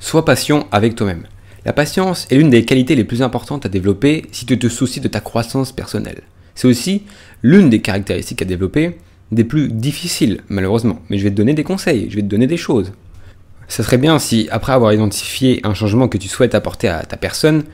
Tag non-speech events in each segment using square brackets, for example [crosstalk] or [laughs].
Sois patient avec toi-même. La patience est l'une des qualités les plus importantes à développer si tu te soucies de ta croissance personnelle. C'est aussi l'une des caractéristiques à développer des plus difficiles, malheureusement. Mais je vais te donner des conseils, je vais te donner des choses. Ça serait bien si, après avoir identifié un changement que tu souhaites apporter à ta personne,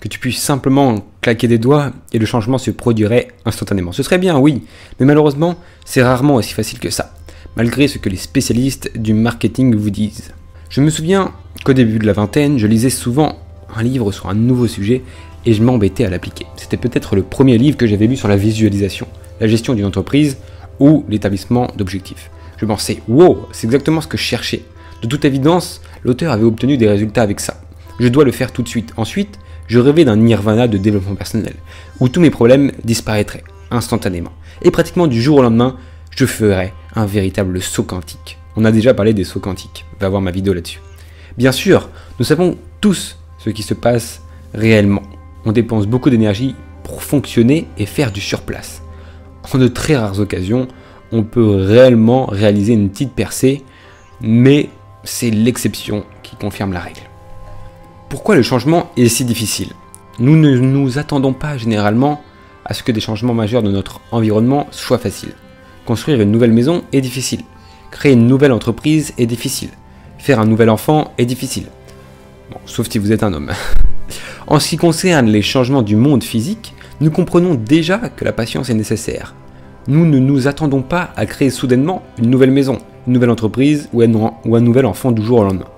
que tu puisses simplement claquer des doigts et le changement se produirait instantanément. Ce serait bien, oui, mais malheureusement, c'est rarement aussi facile que ça, malgré ce que les spécialistes du marketing vous disent. Je me souviens qu'au début de la vingtaine, je lisais souvent un livre sur un nouveau sujet et je m'embêtais à l'appliquer. C'était peut-être le premier livre que j'avais lu sur la visualisation, la gestion d'une entreprise ou l'établissement d'objectifs. Je pensais, wow, c'est exactement ce que je cherchais. De toute évidence, l'auteur avait obtenu des résultats avec ça. Je dois le faire tout de suite. Ensuite, je rêvais d'un nirvana de développement personnel, où tous mes problèmes disparaîtraient instantanément. Et pratiquement du jour au lendemain, je ferais un véritable saut quantique. On a déjà parlé des sauts quantiques, va voir ma vidéo là-dessus. Bien sûr, nous savons tous ce qui se passe réellement. On dépense beaucoup d'énergie pour fonctionner et faire du surplace. En de très rares occasions, on peut réellement réaliser une petite percée, mais c'est l'exception qui confirme la règle. Pourquoi le changement est si difficile? Nous ne nous attendons pas généralement à ce que des changements majeurs de notre environnement soient faciles. Construire une nouvelle maison est difficile. Créer une nouvelle entreprise est difficile. Faire un nouvel enfant est difficile. Sauf si vous êtes un homme. [laughs] en ce qui concerne les changements du monde physique, nous comprenons déjà que la patience est nécessaire. Nous ne nous attendons pas à créer soudainement une nouvelle maison, une nouvelle entreprise ou un, ou un nouvel enfant du jour au lendemain.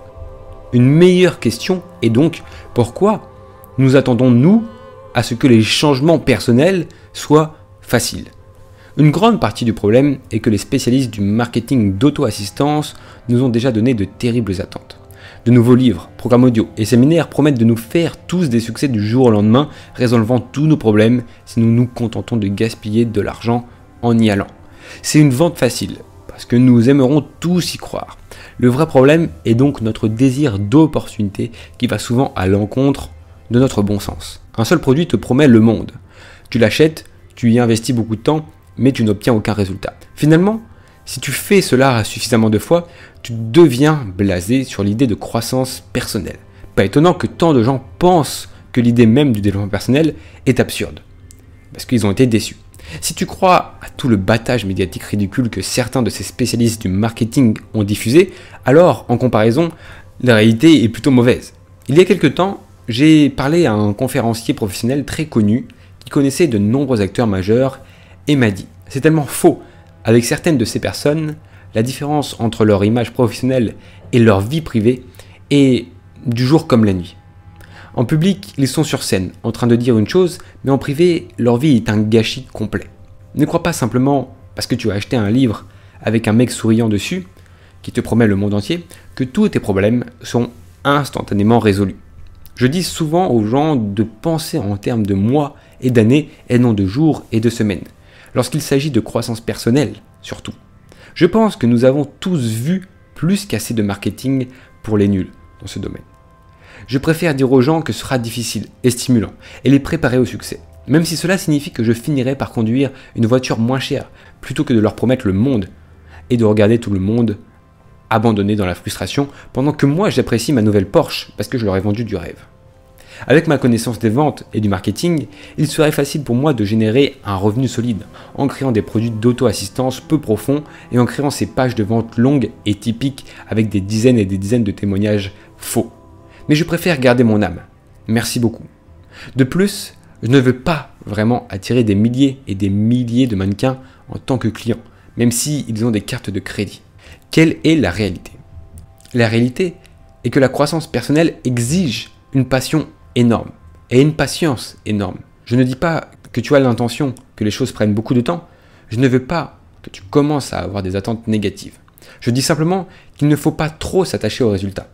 Une meilleure question est donc pourquoi nous attendons-nous à ce que les changements personnels soient faciles? Une grande partie du problème est que les spécialistes du marketing d'auto-assistance nous ont déjà donné de terribles attentes. De nouveaux livres, programmes audio et séminaires promettent de nous faire tous des succès du jour au lendemain, résolvant tous nos problèmes si nous nous contentons de gaspiller de l'argent en y allant. C'est une vente facile, parce que nous aimerons tous y croire. Le vrai problème est donc notre désir d'opportunité qui va souvent à l'encontre de notre bon sens. Un seul produit te promet le monde. Tu l'achètes, tu y investis beaucoup de temps, mais tu n'obtiens aucun résultat. Finalement, si tu fais cela suffisamment de fois, tu deviens blasé sur l'idée de croissance personnelle. Pas étonnant que tant de gens pensent que l'idée même du développement personnel est absurde, parce qu'ils ont été déçus. Si tu crois à tout le battage médiatique ridicule que certains de ces spécialistes du marketing ont diffusé, alors en comparaison, la réalité est plutôt mauvaise. Il y a quelque temps, j'ai parlé à un conférencier professionnel très connu qui connaissait de nombreux acteurs majeurs et m'a dit C'est tellement faux. Avec certaines de ces personnes, la différence entre leur image professionnelle et leur vie privée est du jour comme la nuit. En public, ils sont sur scène, en train de dire une chose, mais en privé, leur vie est un gâchis complet. Ne crois pas simplement, parce que tu as acheté un livre avec un mec souriant dessus, qui te promet le monde entier, que tous tes problèmes sont instantanément résolus. Je dis souvent aux gens de penser en termes de mois et d'années et non de jours et de semaines, lorsqu'il s'agit de croissance personnelle surtout. Je pense que nous avons tous vu plus qu'assez de marketing pour les nuls dans ce domaine. Je préfère dire aux gens que ce sera difficile et stimulant, et les préparer au succès. Même si cela signifie que je finirai par conduire une voiture moins chère, plutôt que de leur promettre le monde, et de regarder tout le monde abandonné dans la frustration, pendant que moi j'apprécie ma nouvelle Porsche parce que je leur ai vendu du rêve. Avec ma connaissance des ventes et du marketing, il serait facile pour moi de générer un revenu solide en créant des produits d'auto-assistance peu profonds et en créant ces pages de vente longues et typiques avec des dizaines et des dizaines de témoignages faux mais je préfère garder mon âme. Merci beaucoup. De plus, je ne veux pas vraiment attirer des milliers et des milliers de mannequins en tant que clients, même s'ils ont des cartes de crédit. Quelle est la réalité? La réalité est que la croissance personnelle exige une passion énorme et une patience énorme. Je ne dis pas que tu as l'intention que les choses prennent beaucoup de temps, je ne veux pas que tu commences à avoir des attentes négatives. Je dis simplement qu'il ne faut pas trop s'attacher aux résultats.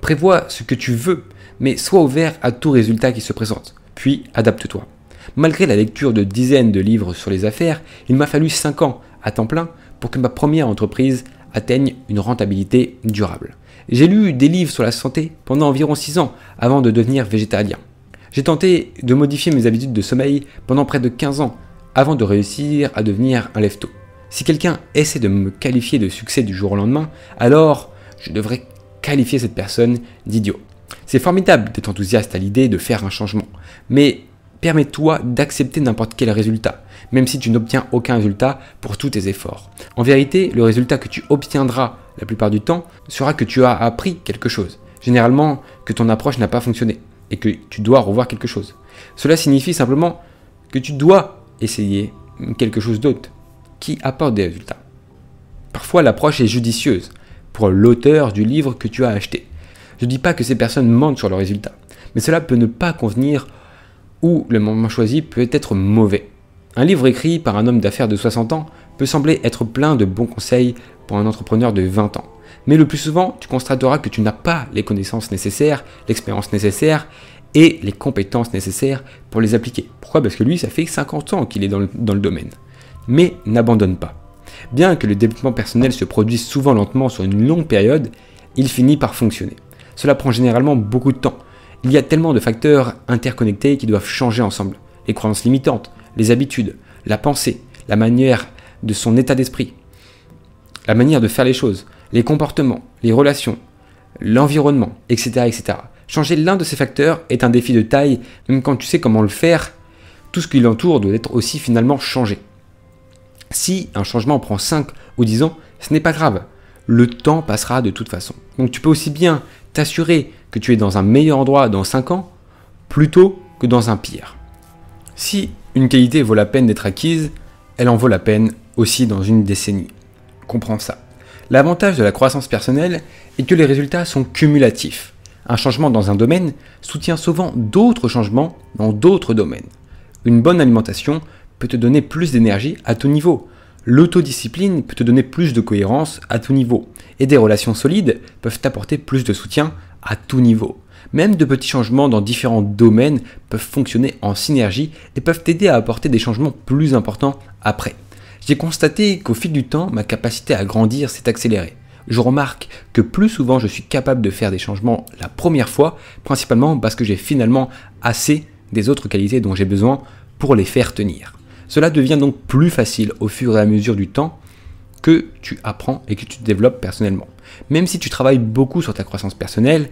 Prévois ce que tu veux, mais sois ouvert à tout résultat qui se présente, puis adapte-toi. Malgré la lecture de dizaines de livres sur les affaires, il m'a fallu 5 ans à temps plein pour que ma première entreprise atteigne une rentabilité durable. J'ai lu des livres sur la santé pendant environ 6 ans avant de devenir végétalien. J'ai tenté de modifier mes habitudes de sommeil pendant près de 15 ans avant de réussir à devenir un lefto. Si quelqu'un essaie de me qualifier de succès du jour au lendemain, alors je devrais qualifier cette personne d'idiot. C'est formidable d'être enthousiaste à l'idée de faire un changement, mais permets-toi d'accepter n'importe quel résultat, même si tu n'obtiens aucun résultat pour tous tes efforts. En vérité, le résultat que tu obtiendras la plupart du temps sera que tu as appris quelque chose. Généralement, que ton approche n'a pas fonctionné et que tu dois revoir quelque chose. Cela signifie simplement que tu dois essayer quelque chose d'autre qui apporte des résultats. Parfois, l'approche est judicieuse pour l'auteur du livre que tu as acheté. Je ne dis pas que ces personnes mentent sur le résultat, mais cela peut ne pas convenir ou le moment choisi peut être mauvais. Un livre écrit par un homme d'affaires de 60 ans peut sembler être plein de bons conseils pour un entrepreneur de 20 ans. Mais le plus souvent, tu constateras que tu n'as pas les connaissances nécessaires, l'expérience nécessaire et les compétences nécessaires pour les appliquer. Pourquoi? Parce que lui, ça fait 50 ans qu'il est dans le domaine. Mais n'abandonne pas. Bien que le développement personnel se produise souvent lentement sur une longue période, il finit par fonctionner. Cela prend généralement beaucoup de temps. Il y a tellement de facteurs interconnectés qui doivent changer ensemble. Les croyances limitantes, les habitudes, la pensée, la manière de son état d'esprit, la manière de faire les choses, les comportements, les relations, l'environnement, etc., etc. Changer l'un de ces facteurs est un défi de taille, même quand tu sais comment le faire, tout ce qui l'entoure doit être aussi finalement changé. Si un changement prend 5 ou 10 ans, ce n'est pas grave. Le temps passera de toute façon. Donc tu peux aussi bien t'assurer que tu es dans un meilleur endroit dans 5 ans, plutôt que dans un pire. Si une qualité vaut la peine d'être acquise, elle en vaut la peine aussi dans une décennie. Comprends ça. L'avantage de la croissance personnelle est que les résultats sont cumulatifs. Un changement dans un domaine soutient souvent d'autres changements dans d'autres domaines. Une bonne alimentation peut te donner plus d'énergie à tout niveau. L'autodiscipline peut te donner plus de cohérence à tout niveau. Et des relations solides peuvent t'apporter plus de soutien à tout niveau. Même de petits changements dans différents domaines peuvent fonctionner en synergie et peuvent t'aider à apporter des changements plus importants après. J'ai constaté qu'au fil du temps, ma capacité à grandir s'est accélérée. Je remarque que plus souvent je suis capable de faire des changements la première fois, principalement parce que j'ai finalement assez des autres qualités dont j'ai besoin pour les faire tenir. Cela devient donc plus facile au fur et à mesure du temps que tu apprends et que tu te développes personnellement. Même si tu travailles beaucoup sur ta croissance personnelle,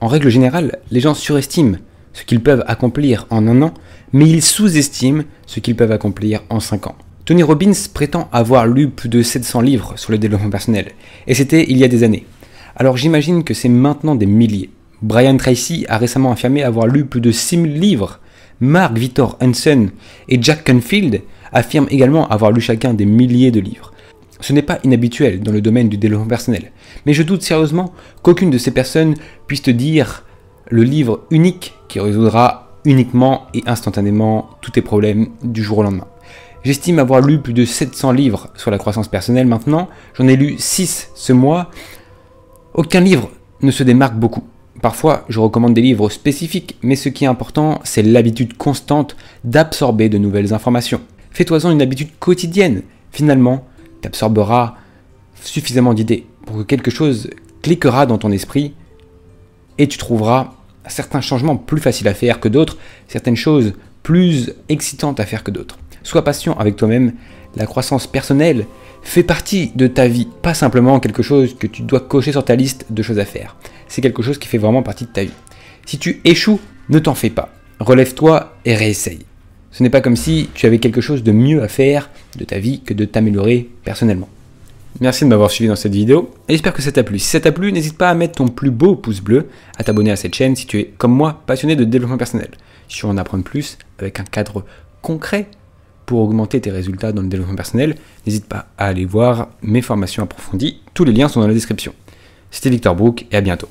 en règle générale, les gens surestiment ce qu'ils peuvent accomplir en un an, mais ils sous-estiment ce qu'ils peuvent accomplir en cinq ans. Tony Robbins prétend avoir lu plus de 700 livres sur le développement personnel, et c'était il y a des années. Alors j'imagine que c'est maintenant des milliers. Brian Tracy a récemment affirmé avoir lu plus de 6000 livres Mark Victor Hansen et Jack Canfield affirment également avoir lu chacun des milliers de livres. Ce n'est pas inhabituel dans le domaine du développement personnel, mais je doute sérieusement qu'aucune de ces personnes puisse te dire le livre unique qui résoudra uniquement et instantanément tous tes problèmes du jour au lendemain. J'estime avoir lu plus de 700 livres sur la croissance personnelle maintenant, j'en ai lu 6 ce mois. Aucun livre ne se démarque beaucoup. Parfois, je recommande des livres spécifiques, mais ce qui est important, c'est l'habitude constante d'absorber de nouvelles informations. Fais-toi-en une habitude quotidienne. Finalement, tu absorberas suffisamment d'idées pour que quelque chose cliquera dans ton esprit et tu trouveras certains changements plus faciles à faire que d'autres, certaines choses plus excitantes à faire que d'autres. Sois patient avec toi-même. La croissance personnelle fait partie de ta vie, pas simplement quelque chose que tu dois cocher sur ta liste de choses à faire c'est quelque chose qui fait vraiment partie de ta vie. Si tu échoues, ne t'en fais pas. Relève-toi et réessaye. Ce n'est pas comme si tu avais quelque chose de mieux à faire de ta vie que de t'améliorer personnellement. Merci de m'avoir suivi dans cette vidéo et j'espère que ça t'a plu. Si ça t'a plu, n'hésite pas à mettre ton plus beau pouce bleu, à t'abonner à cette chaîne si tu es, comme moi, passionné de développement personnel. Si tu veux en apprendre plus avec un cadre concret pour augmenter tes résultats dans le développement personnel, n'hésite pas à aller voir mes formations approfondies. Tous les liens sont dans la description. C'était Victor Brook et à bientôt.